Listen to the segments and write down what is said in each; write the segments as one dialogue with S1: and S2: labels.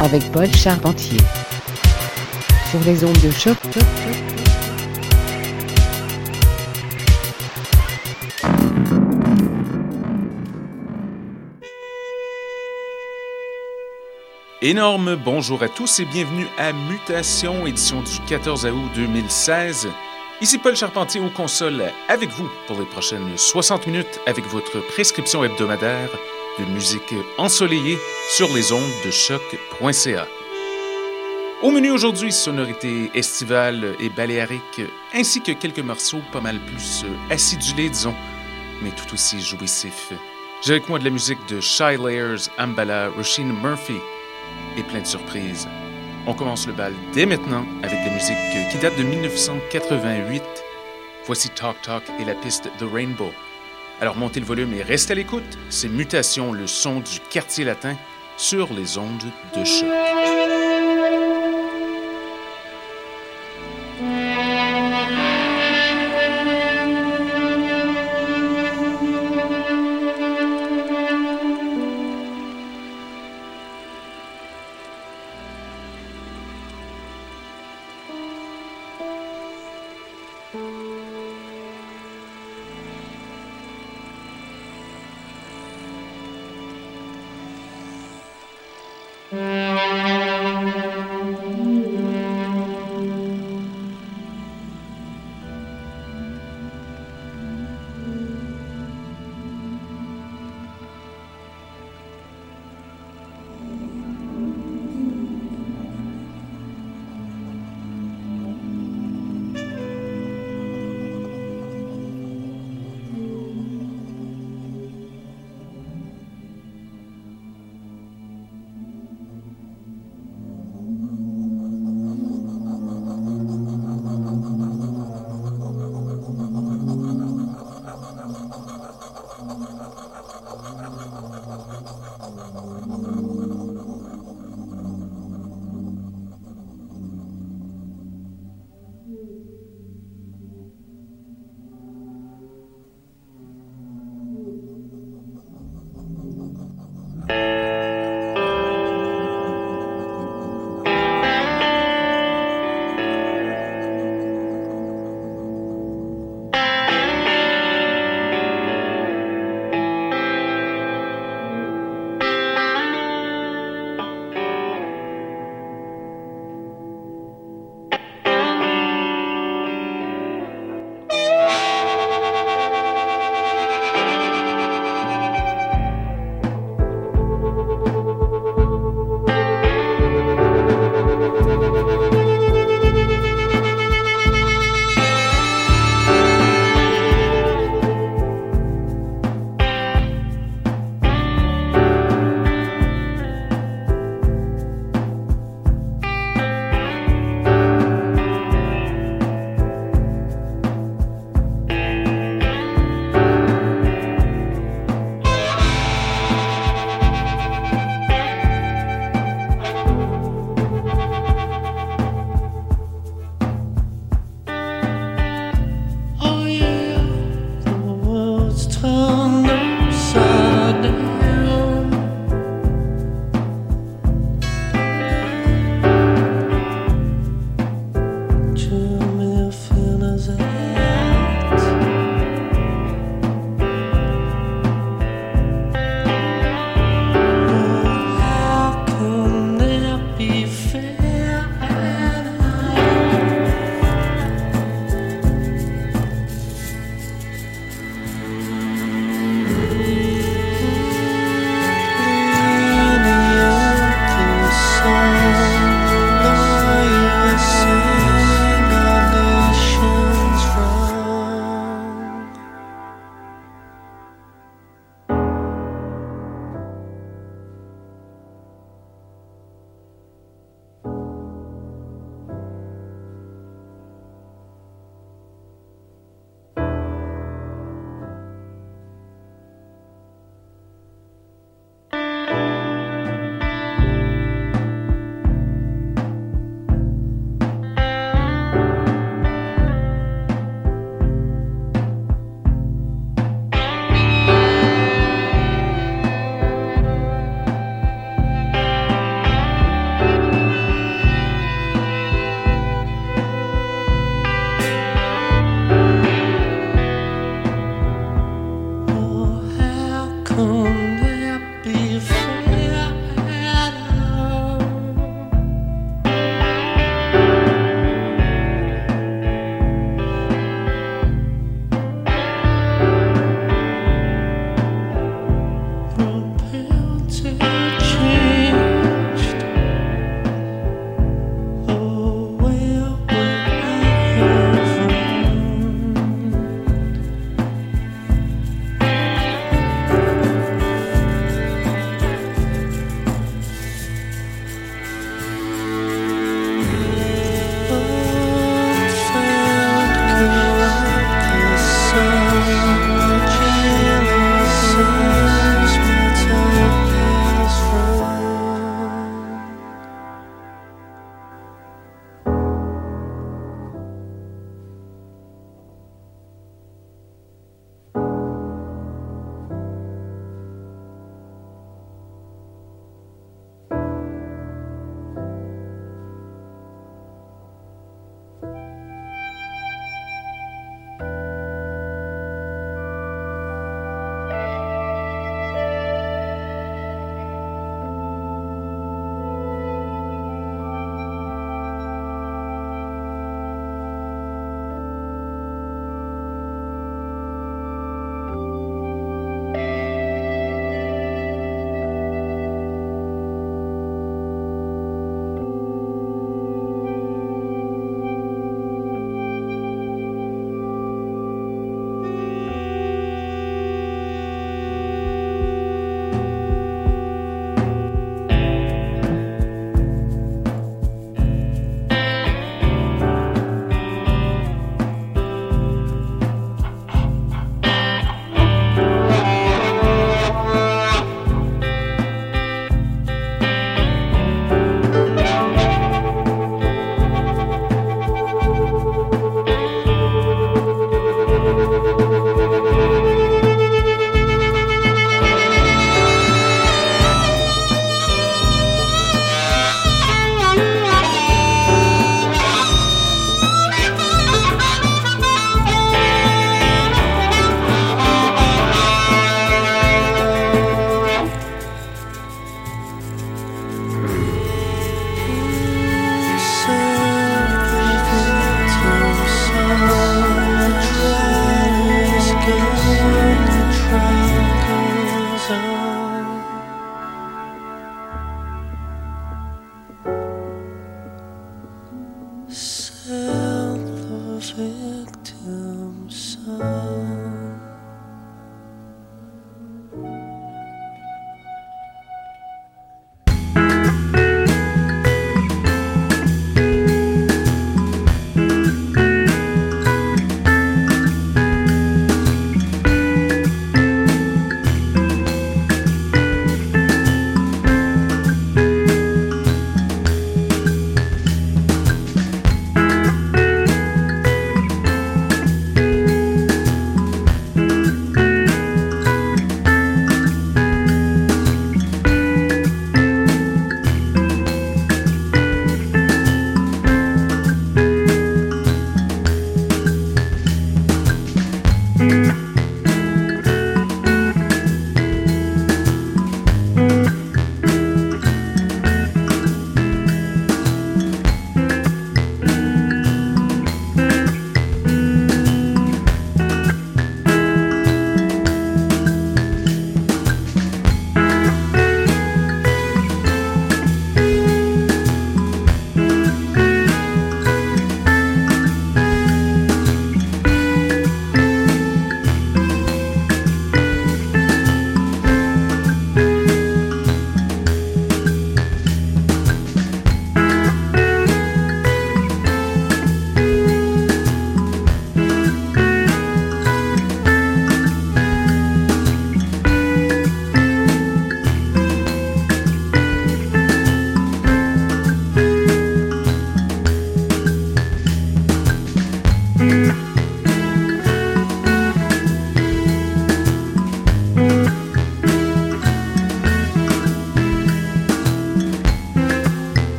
S1: Avec Paul Charpentier. Sur les ondes de choc.
S2: Énorme bonjour à tous et bienvenue à Mutation, édition du 14 août 2016. Ici Paul Charpentier aux consoles avec vous pour les prochaines 60 minutes avec votre prescription hebdomadaire de musique ensoleillée sur les ondes de choc.ca. Au menu aujourd'hui, sonorité estivale et baléarique, ainsi que quelques morceaux pas mal plus acidulés, disons, mais tout aussi jouissifs. J'ai avec moi de la musique de Shy Layers, Ambala, Roisin Murphy, et plein de surprises. On commence le bal dès maintenant avec la musique qui date de 1988. Voici Talk Talk et la piste The Rainbow. Alors montez le volume et restez à l'écoute. C'est Mutation, le son du quartier latin sur les ondes de choc.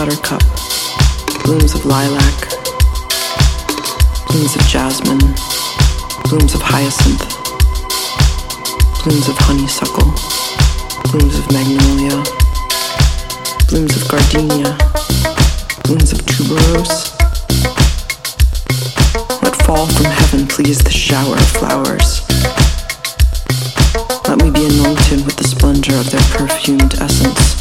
S3: Buttercup, blooms of lilac, blooms of jasmine, blooms of hyacinth, blooms of honeysuckle, blooms of magnolia, blooms of gardenia, blooms of tuberose. Let fall from heaven, please, the shower of flowers. Let me be anointed with the splendor of their perfumed essence,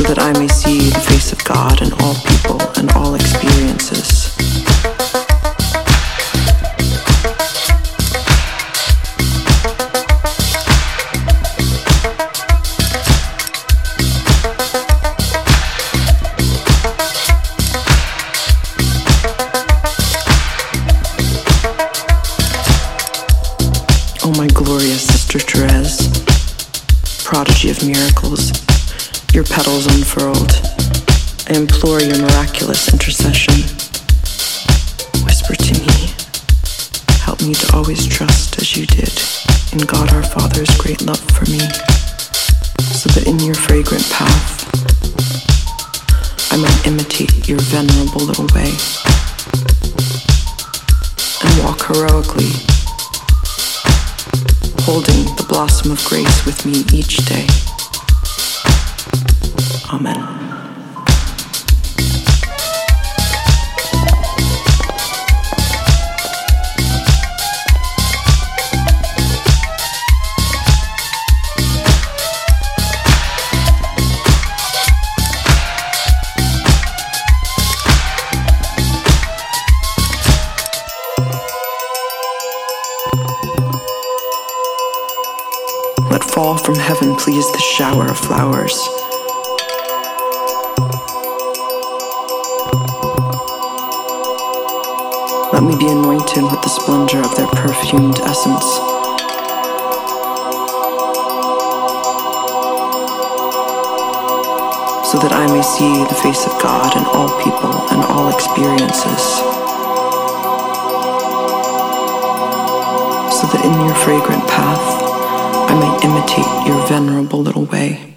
S3: so that I may see the face of God in all people and all experiences. petals unfurl. Let fall from heaven, please, the shower of flowers. Let me be anointed with the splendor of their perfumed essence. So that I may see the face of God in all people and all experiences. So that in your fragrant path, I might imitate your venerable little way.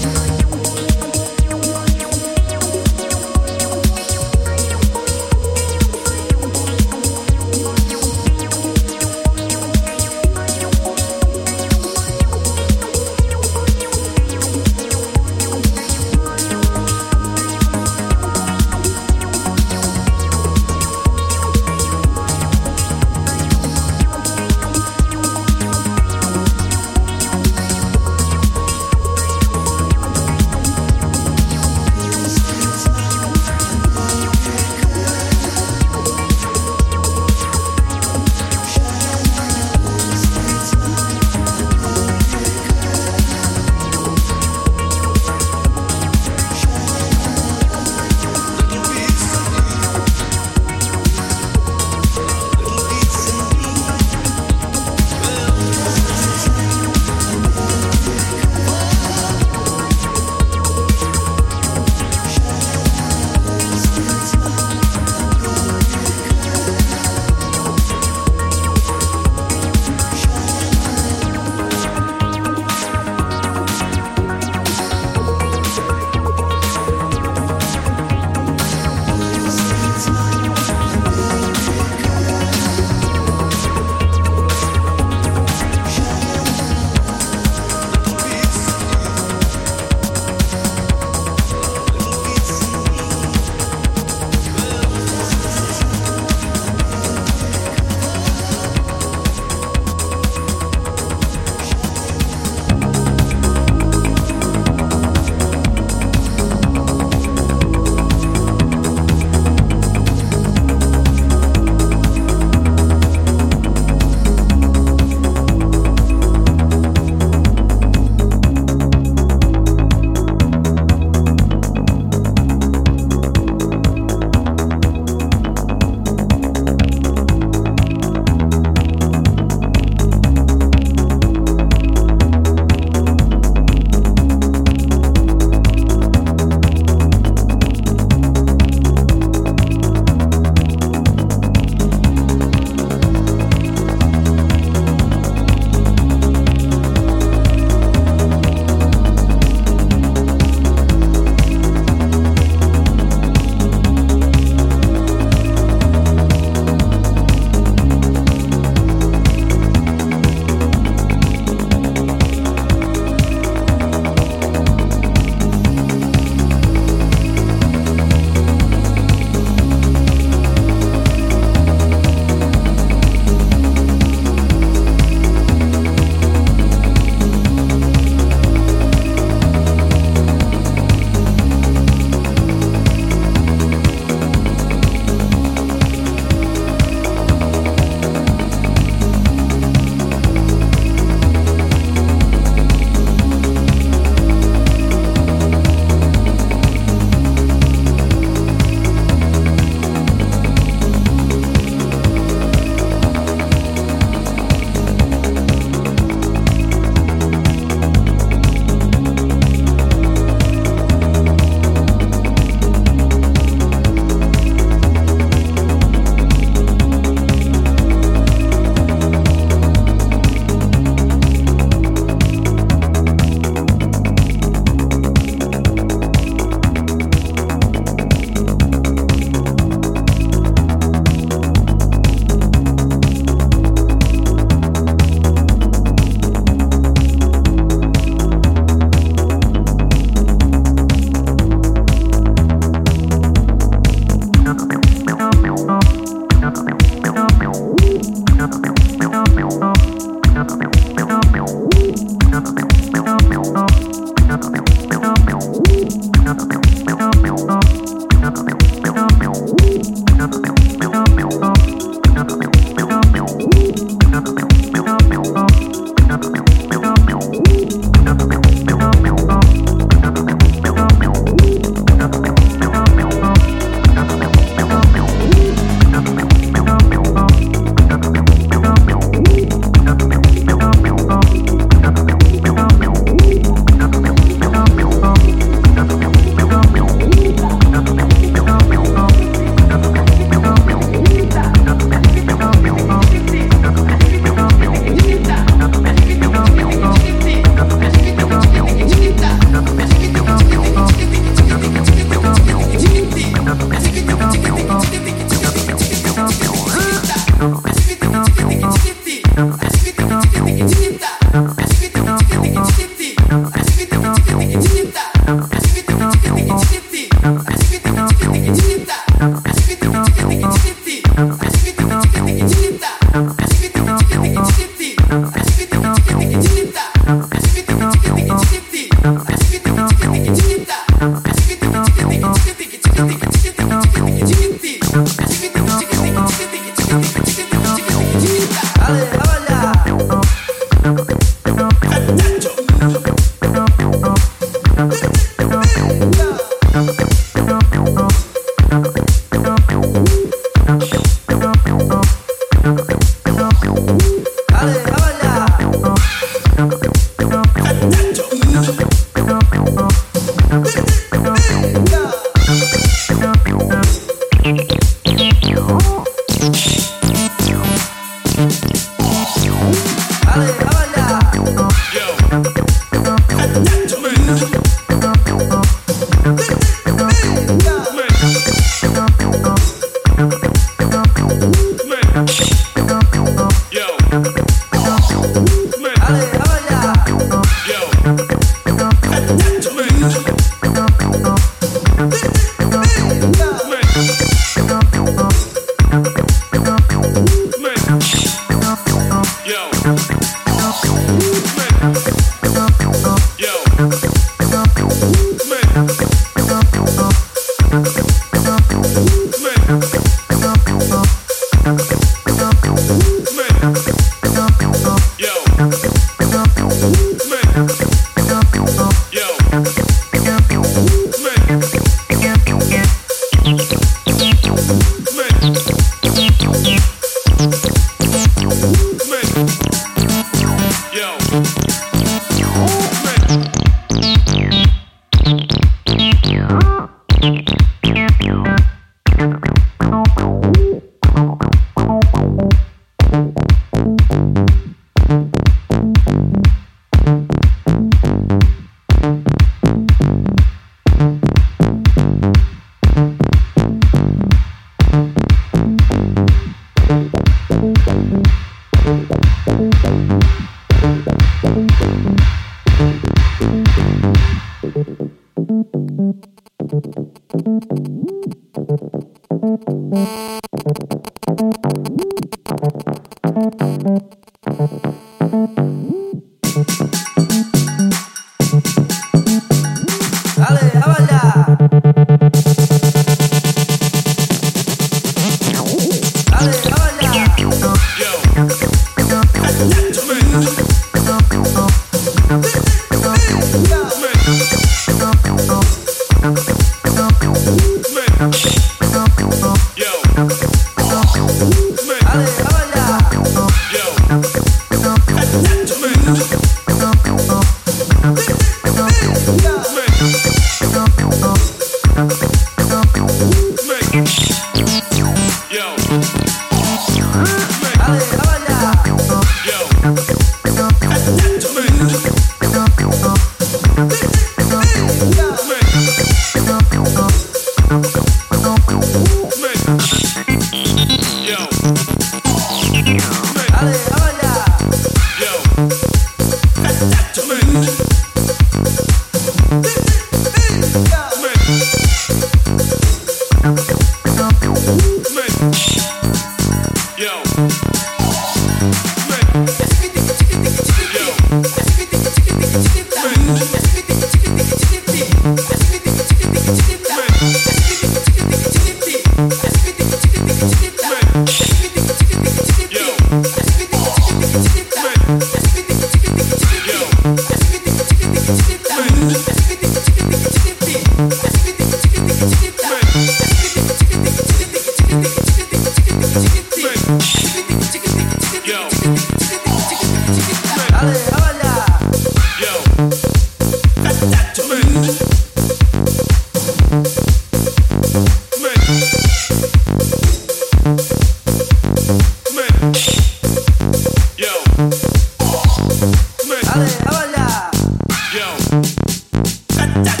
S4: Dun,
S5: dun.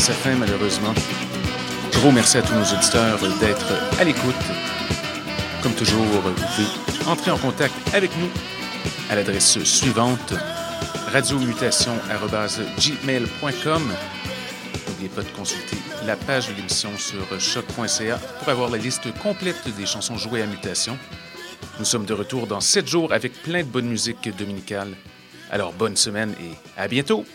S5: sa fin, malheureusement. Gros merci à tous nos auditeurs d'être à l'écoute. Comme toujours, vous pouvez entrer en contact avec nous à l'adresse suivante radiomutation.gmail.com. N'oubliez pas de consulter la page de l'émission sur choc.ca pour avoir la liste complète des chansons jouées à Mutation. Nous sommes de retour dans sept jours avec plein de bonne musique dominicale. Alors bonne semaine et à bientôt!